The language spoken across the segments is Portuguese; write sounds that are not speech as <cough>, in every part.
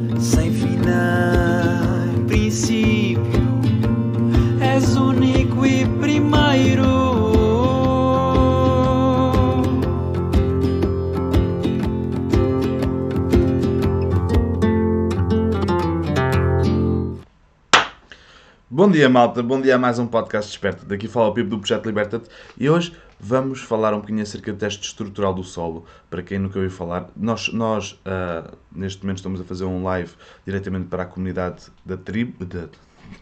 Sem Bom dia, malta. Bom dia a mais um podcast Desperta. Daqui fala o Pipo do Projeto Liberta-te e hoje vamos falar um bocadinho acerca do teste estrutural do solo. Para quem nunca ouviu falar, nós, nós ah, neste momento estamos a fazer um live diretamente para a comunidade da tribo. Da,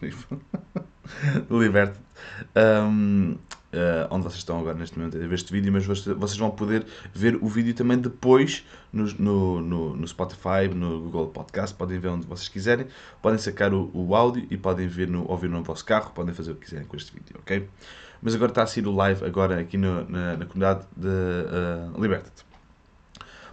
<laughs> do Liberta-te. Um, ah, onde vocês estão agora neste momento a ver este vídeo, mas vocês vão poder ver o vídeo também depois no, no, no, no Spotify, no Google Podcast, podem ver onde vocês quiserem, podem sacar o, o áudio e podem ver no, ouvir no vosso carro, podem fazer o que quiserem com este vídeo, ok? Mas agora está a sair o live agora aqui no- na, na comunidade de uh, Liberta-te.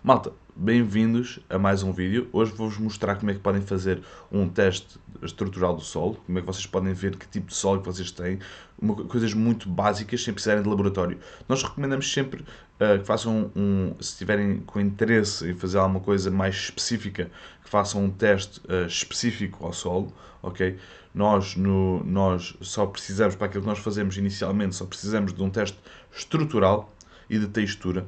Malta, bem-vindos a mais um vídeo. Hoje vou-vos mostrar como é que podem fazer um teste estrutural do solo, como é que vocês podem ver que tipo de solo que vocês têm, uma co- coisas muito básicas, sem precisarem de laboratório. Nós recomendamos sempre ah, que façam um, se estiverem com interesse em fazer alguma coisa mais específica, que façam um teste ah, específico ao solo, ok? Nós, no, nós só precisamos, para aquilo que nós fazemos inicialmente, só precisamos de um teste estrutural e de textura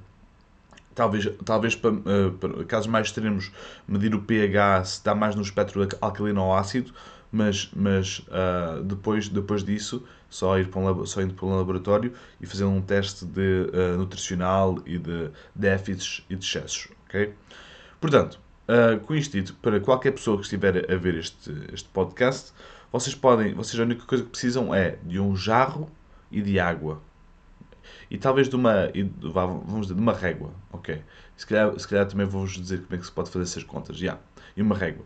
talvez, talvez para, eh, para casos mais extremos, medir o pH se está mais no espectro alc- alcalino ou ácido, mas, mas ah, depois, depois disso, só ir para um, só indo para um laboratório e fazer um teste de ah, nutricional e de déficits e de excessos, ok? Portanto, ah, com isto dito, para qualquer pessoa que estiver a ver este, este podcast, vocês podem, vocês a única coisa que precisam é de um jarro e de água, e talvez de uma, e vamos dizer, de uma régua, ok? Se calhar, se calhar também vou-vos dizer como é que se pode fazer essas contas, já, e uma régua.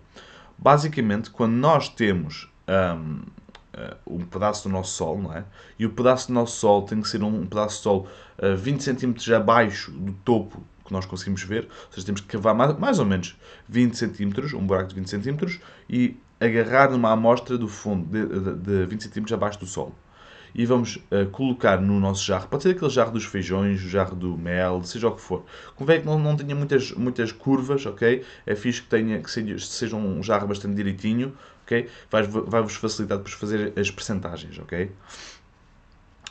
Basicamente, quando nós temos hum, eh, um pedaço do nosso sol, não é? E o pedaço do nosso sol tem que ser um pedaço de sol eh, 20 cm abaixo do topo que nós conseguimos ver, ou seja, temos que cavar mais, mais ou menos 20 cm, um buraco de 20 cm, e agarrar numa amostra do fundo de, de, de 20 cm abaixo do solo e vamos eh, colocar no nosso jarro. Pode ser aquele jarro dos feijões, o jarro do mel, seja o que for. Convém que não, não tenha muitas, muitas curvas, ok? É fixe que, tenha, que seja, seja um jarro bastante direitinho, ok? Vai- Vai-vos facilitar depois fazer as percentagens, ok?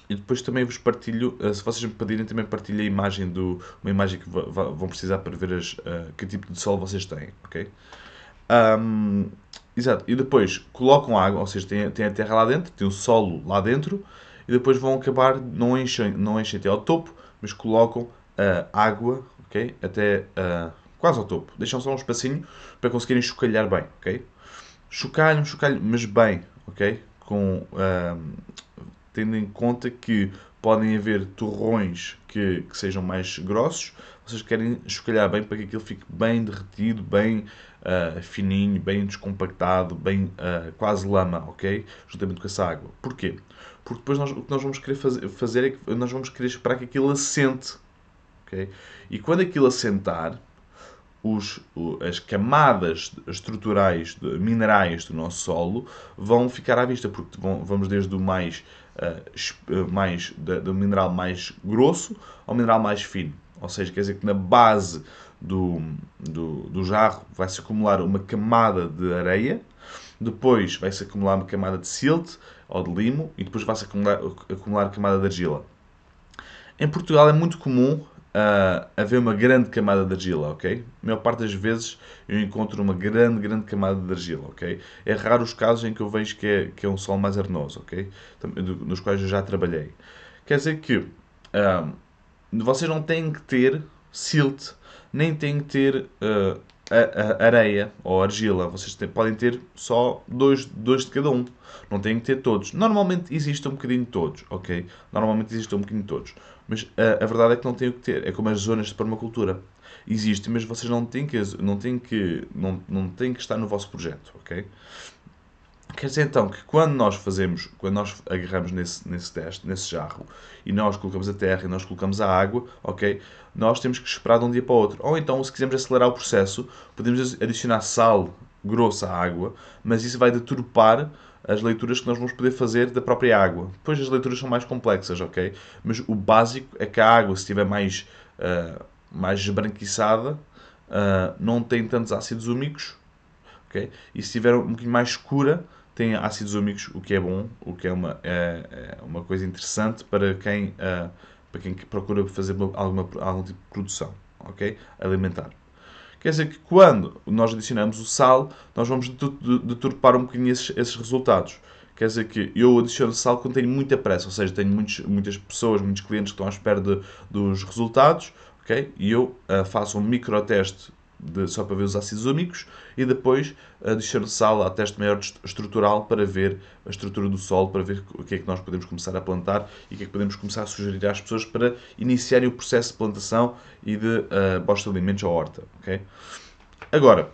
E depois também vos partilho, eh, se vocês me pedirem, também partilho a imagem do, uma imagem que vão precisar para ver as, eh, que tipo de sol vocês têm, ok? Ahm, exato. E depois colocam água, ou seja, tem, tem a terra lá dentro, tem o solo lá dentro, e depois vão acabar, não enchem, não enchem até ao topo, mas colocam ah, água, ok? Até ah, quase ao topo. Deixam só um espacinho para conseguirem chocalhar bem, ok? Chocalham, chocalham, mas bem, ok? Com, tendo em conta que podem haver torrões que, que sejam mais grossos, vocês querem chocalhar bem para que aquilo fique bem derretido, bem ah, fininho, bem descompactado, bem ah, quase lama, ok? Juntamente com essa água. Porquê? Porque depois nós, o que nós vamos querer fazer, fazer é que nós vamos querer esperar que aquilo assente, ok? E quando aquilo assentar, os, as camadas estruturais, minerais do nosso solo vão ficar à vista, porque vão- vamos desde o mais, ah, mais do mineral mais grosso ao mineral mais fino. Ou seja, quer dizer que na base do, do, do jarro vai-se acumular uma camada de areia, depois vai-se acumular uma camada de silt ou de limo e depois vai-se acumular, acumular camada de argila. Em Portugal é muito comum ah, haver uma grande camada de argila, ok? A maior parte das vezes eu encontro uma grande, grande camada de argila, ok? É raro os casos em que eu vejo que é, que é um solo mais arenoso, ok? Nos quais eu já trabalhei. Quer dizer que ah, vocês não têm que ter silt, nem têm que ter ah, a- a- areia ou argila. Vocês podem ter só dois, dois de cada um. Não têm que ter todos. Normalmente existe um bocadinho de todos, ok? Normalmente existe um bocadinho de todos. Mas a, a verdade é que não têm o que ter. É como as zonas de permacultura. Existem, mas vocês não têm que, não têm que, não, não têm que estar no vosso projeto, ok? Quer dizer então que quando nós fazemos, quando nós agarramos nesse, nesse teste, nesse jarro, e nós colocamos a terra e nós colocamos a água, ok? Nós temos que esperar de um dia para o outro. Ou então, se quisermos acelerar o processo, podemos adicionar sal grosso à água, mas isso vai deturpar as leituras que nós vamos poder fazer da própria água. Depois as leituras são mais complexas, ok? Mas o básico é que a água, se estiver mais, ah, mais esbranquiçada, ah, não tem tantos ácidos úmicos ok? E se tiver um bocadinho mais escura, tem ácidos úmicos, o que é bom, o que é uma, é, é uma coisa interessante para quem, uh, para quem procura fazer alguma, algum tipo de produção, ok? Alimentar. Quer dizer que quando nós adicionamos o sal, nós vamos deturpar um bocadinho esses, esses resultados. Quer dizer que eu adiciono sal quando tenho muita pressa, ou seja, tenho muitos, muitas pessoas, muitos clientes que estão à espera de, dos resultados, ok? E eu uh, faço um microteste de, só para ver os ácidos úmicos e depois adiciono sal a teste maior estrutural para ver a estrutura do solo, para ver o que é que nós podemos começar a plantar e o que é que podemos começar a sugerir às pessoas para iniciarem o processo de plantação e de uh, bosta de alimentos à horta. Okay? Agora,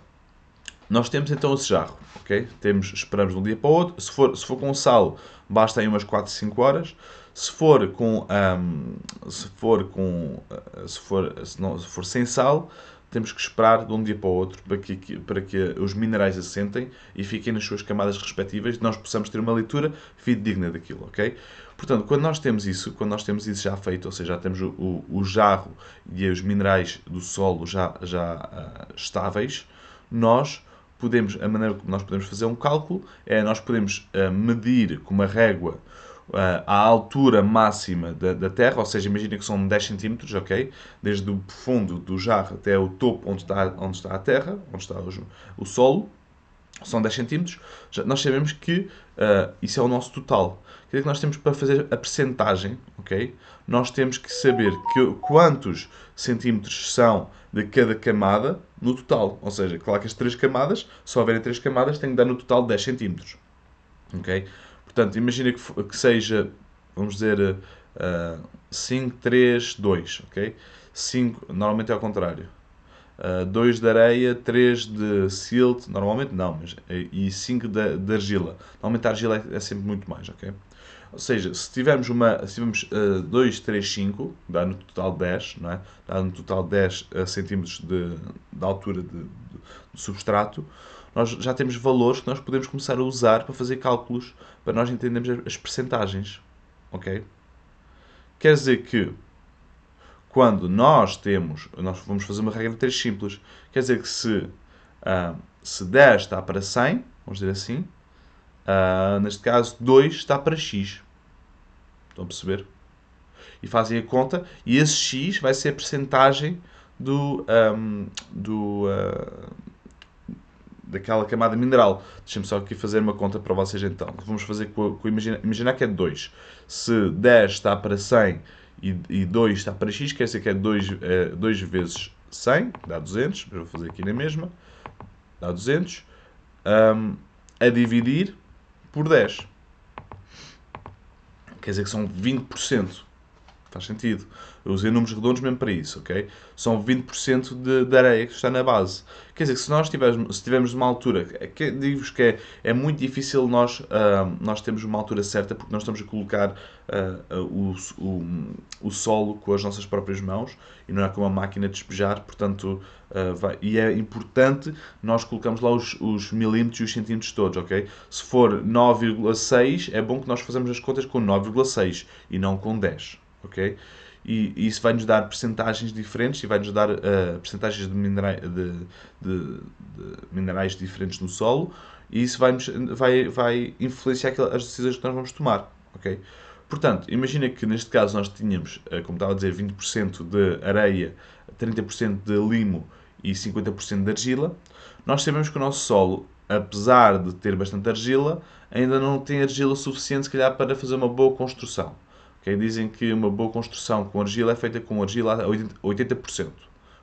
nós temos então esse jarro, ok? Temos, esperamos de um dia para o outro. Se for, se for com sal, basta aí umas 4, 5 horas. Se for com, um, se for com, uh, se for, se, não, se for sem sal, temos que esperar de um dia para o outro para que, para que os minerais assentem e fiquem nas suas camadas respectivas nós possamos ter uma leitura fidedigna daquilo, ok? Portanto, quando nós temos isso, quando nós temos isso já feito, ou seja, já temos o, o jarro e os minerais do solo já, já uh, estáveis, nós podemos, a maneira como nós podemos fazer um cálculo é nós podemos uh, medir com uma régua a altura máxima da, da, Terra, ou seja, imagina que são 10 cm, ok? Desde o fundo do jarro até o topo onde está, onde está a Terra, onde está o, o solo, são 10 cm. nós sabemos que uh, isso é o nosso total. Quer dizer que nós temos para fazer a percentagem, ok? Nós temos que saber que, quantos centímetros são de cada camada no total. Ou seja, claro que as três camadas, se houverem três camadas, tem que dar no total 10 centímetros. Ok? Portanto, imagina que, que seja, vamos dizer, uh, 5, 3, 2, ok? 5, normalmente é ao contrário. Uh, 2 de areia, 3 de silt, normalmente não, mas, e 5 de, de, argila. Normalmente a argila é, é, sempre muito mais, ok? Ou seja, se tivermos, uma, se tivermos uh, 2, 3, 5, dá no total 10, não é? Dá no total 10 uh, centímetros de, de altura de, de, de substrato nós já temos valores que nós podemos começar a usar para fazer cálculos, para nós entendermos as percentagens. Ok? Quer dizer que quando nós temos, nós vamos fazer uma regra de 3 simples, quer dizer que se, uh, se 10 está para 100, vamos dizer assim, uh, neste caso 2 está para x. Estão a perceber? E fazem a conta, e esse x vai ser a percentagem do, um, do, uh, daquela camada mineral. Deixem-me só aqui fazer uma conta para vocês então. Vamos fazer com, com imaginar, imaginar que é 2. Se 10 está para 100 e, e 2 está para x, quer dizer que é 2, é 2 vezes 100, dá 200. Vou fazer aqui na mesma. Dá 200. Um, a dividir por 10. Quer dizer que são 20%. Faz sentido. Eu usei números redondos mesmo para isso, ok? São 20% de, de areia que está na base. Quer dizer que se nós tivermos, se tivermos uma altura, é digo-vos que é, é muito difícil nós, uh, nós termos uma altura certa porque nós estamos a colocar uh, o, o, o solo com as nossas próprias mãos e não é com uma máquina de despejar, portanto, uh, vai, e é importante nós colocamos lá os, os milímetros e os centímetros todos, ok? Se for 9,6, é bom que nós façamos as contas com 9,6 e não com 10, ok? e, e isso vai nos dar percentagens diferentes e vai nos dar uh, percentagens de, minerais, de, de, de, minerais diferentes no solo e isso vai, vai, vai influenciar as decisões que nós vamos tomar. ok? Portanto, imagina que neste caso nós tínhamos, uh, como estava a dizer, 20% de areia, 30% de limo e 50% de argila. Nós sabemos que o nosso solo, apesar de ter bastante argila, ainda não tem argila suficiente, se calhar, para fazer uma boa construção. Okay? Dizem que uma boa construção com argila é feita com argila a 80%.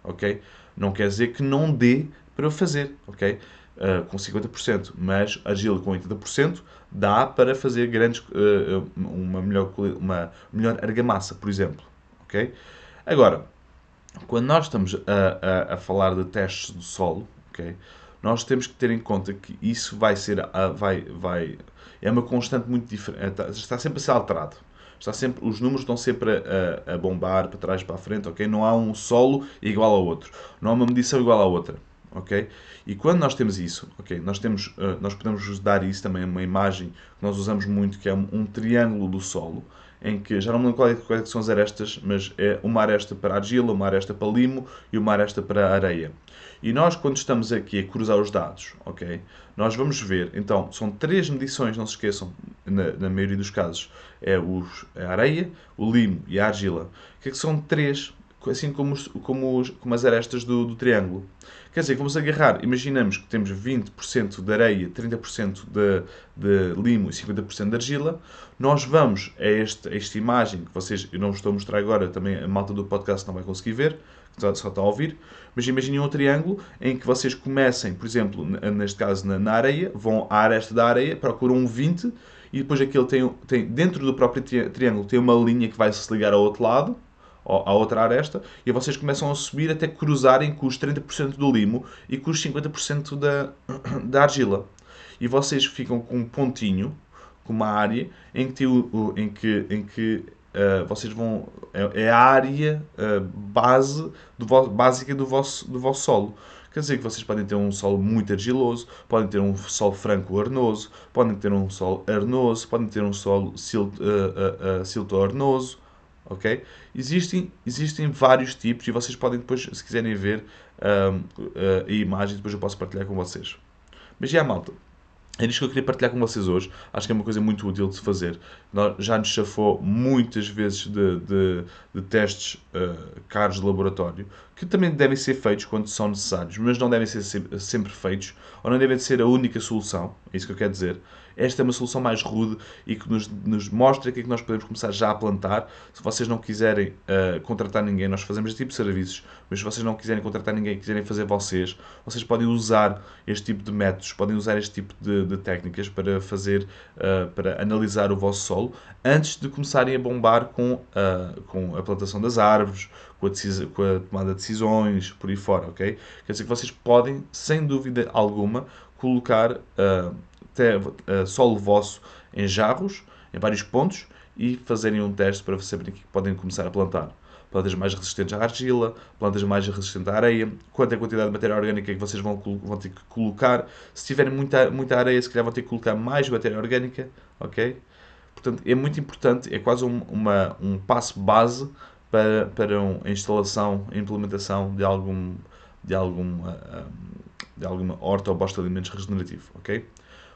Ok? Não quer dizer que não dê para fazer. Ok? Uh, com 50%, mas argila com 80% dá para fazer grandes, uh, uma, melhor, uma melhor argamassa, por exemplo. ok Agora, quando nós estamos a, a, a falar de testes do solo, ok nós temos que ter em conta que isso vai ser, vai, vai, é uma constante muito diferente, está sempre a ser alterado está sempre, os números estão sempre a, a, bombar para trás para a frente, ok? Não há um solo igual ao outro, não há uma medição igual à outra, ok? E quando nós temos isso, ok? Nós temos, uh, nós podemos dar isso também uma imagem que nós usamos muito que é um triângulo do solo, em que já não me lembro quais, quais é são as arestas, mas é uma aresta para argila, uma aresta para limo e uma aresta para areia. E nós, quando estamos aqui a cruzar os dados, ok? Nós vamos ver, então, são três medições, não se esqueçam, na, na maioria dos casos, é os, a areia, o limo e a argila. Que, é que são três, assim como, os, como, os, como as arestas do, do triângulo. Quer dizer, vamos agarrar, imaginamos que temos 20% de areia, 30% de, de limo e 50% de argila. Nós vamos a, este, a esta imagem que vocês, eu não vos estou a mostrar agora, também a malta do podcast não vai conseguir ver, só, está a ouvir. Mas imaginem um triângulo em que vocês comecem, por exemplo, neste caso na, na areia, vão à aresta da areia, procuram um 20 e depois aquele tem, tem dentro do próprio triângulo tem uma linha que vai se ligar ao outro lado à outra aresta, e vocês começam a subir até cruzarem com os 30% do limo e com os 50% da, <clears throat> da argila. E vocês ficam com um pontinho, com uma área, em que, em que, em que uh, vocês vão. É, é a área uh, base do básica do vosso, do vosso solo. Quer dizer que vocês podem ter um solo muito argiloso, podem ter um solo franco arenoso, podem ter um solo arenoso, podem ter um solo uh, uh, silto arenoso, ok? Existem, existem vários tipos e vocês podem depois, se quiserem ver um, a imagem, depois eu posso partilhar com vocês. Mas já, malta, é isto que eu queria partilhar com vocês hoje. Acho que é uma coisa muito útil de se fazer. Já nos chafou muitas vezes de, de, de testes uh, caros de laboratório, que também devem ser feitos quando são necessários, mas não devem ser sempre feitos, ou não devem ser a única solução. É isso que eu quero dizer. Esta é uma solução mais rude e que nos, nos mostra que é que nós podemos começar já a plantar. Se vocês não quiserem uh, contratar ninguém, nós fazemos este tipo de serviços, mas se vocês não quiserem contratar ninguém, quiserem fazer vocês, vocês podem usar este tipo de métodos, podem usar este tipo de, de técnicas para fazer, uh, para analisar o vosso solo antes de começarem a bombar com, uh, com a plantação das árvores, com a, com a, tomada de decisões, por aí fora, ok? Quer dizer que vocês podem, sem dúvida alguma, colocar uh, solo vosso em jarros, em vários pontos, e fazerem um teste para saberem que podem começar a plantar. Plantas mais resistentes à argila, plantas mais resistentes à areia, quanto é a quantidade de matéria orgânica que vocês vão, vão ter que colocar. Se tiverem muita, muita areia, se calhar vão ter que colocar mais matéria orgânica, ok? Portanto, é muito importante, é quase um, uma, um passo base para, para a instalação e implementação de algum de algum ah, de alguma horta ou bosta de alimentos regenerativo, ok?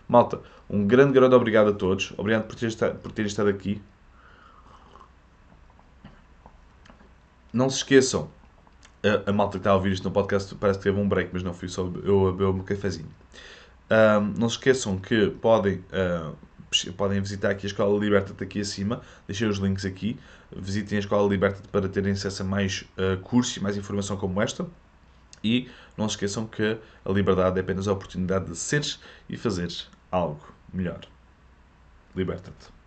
Malta, um grande, grande obrigado a todos. Obrigado por terem estado, por terem estado aqui. Não se esqueçam, a, a, malta que está a ouvir isto no podcast parece que teve um break, mas não fui só eu a beber um cafezinho. Um, não se esqueçam que podem, uh, podem visitar aqui a Escola Liberta aqui acima, deixei os links aqui. Visitem a Escola Liberta para terem acesso a mais uh, cursos e mais informação como esta. E não se esqueçam que a liberdade é apenas a oportunidade de seres e fazeres algo melhor. Liberta-te.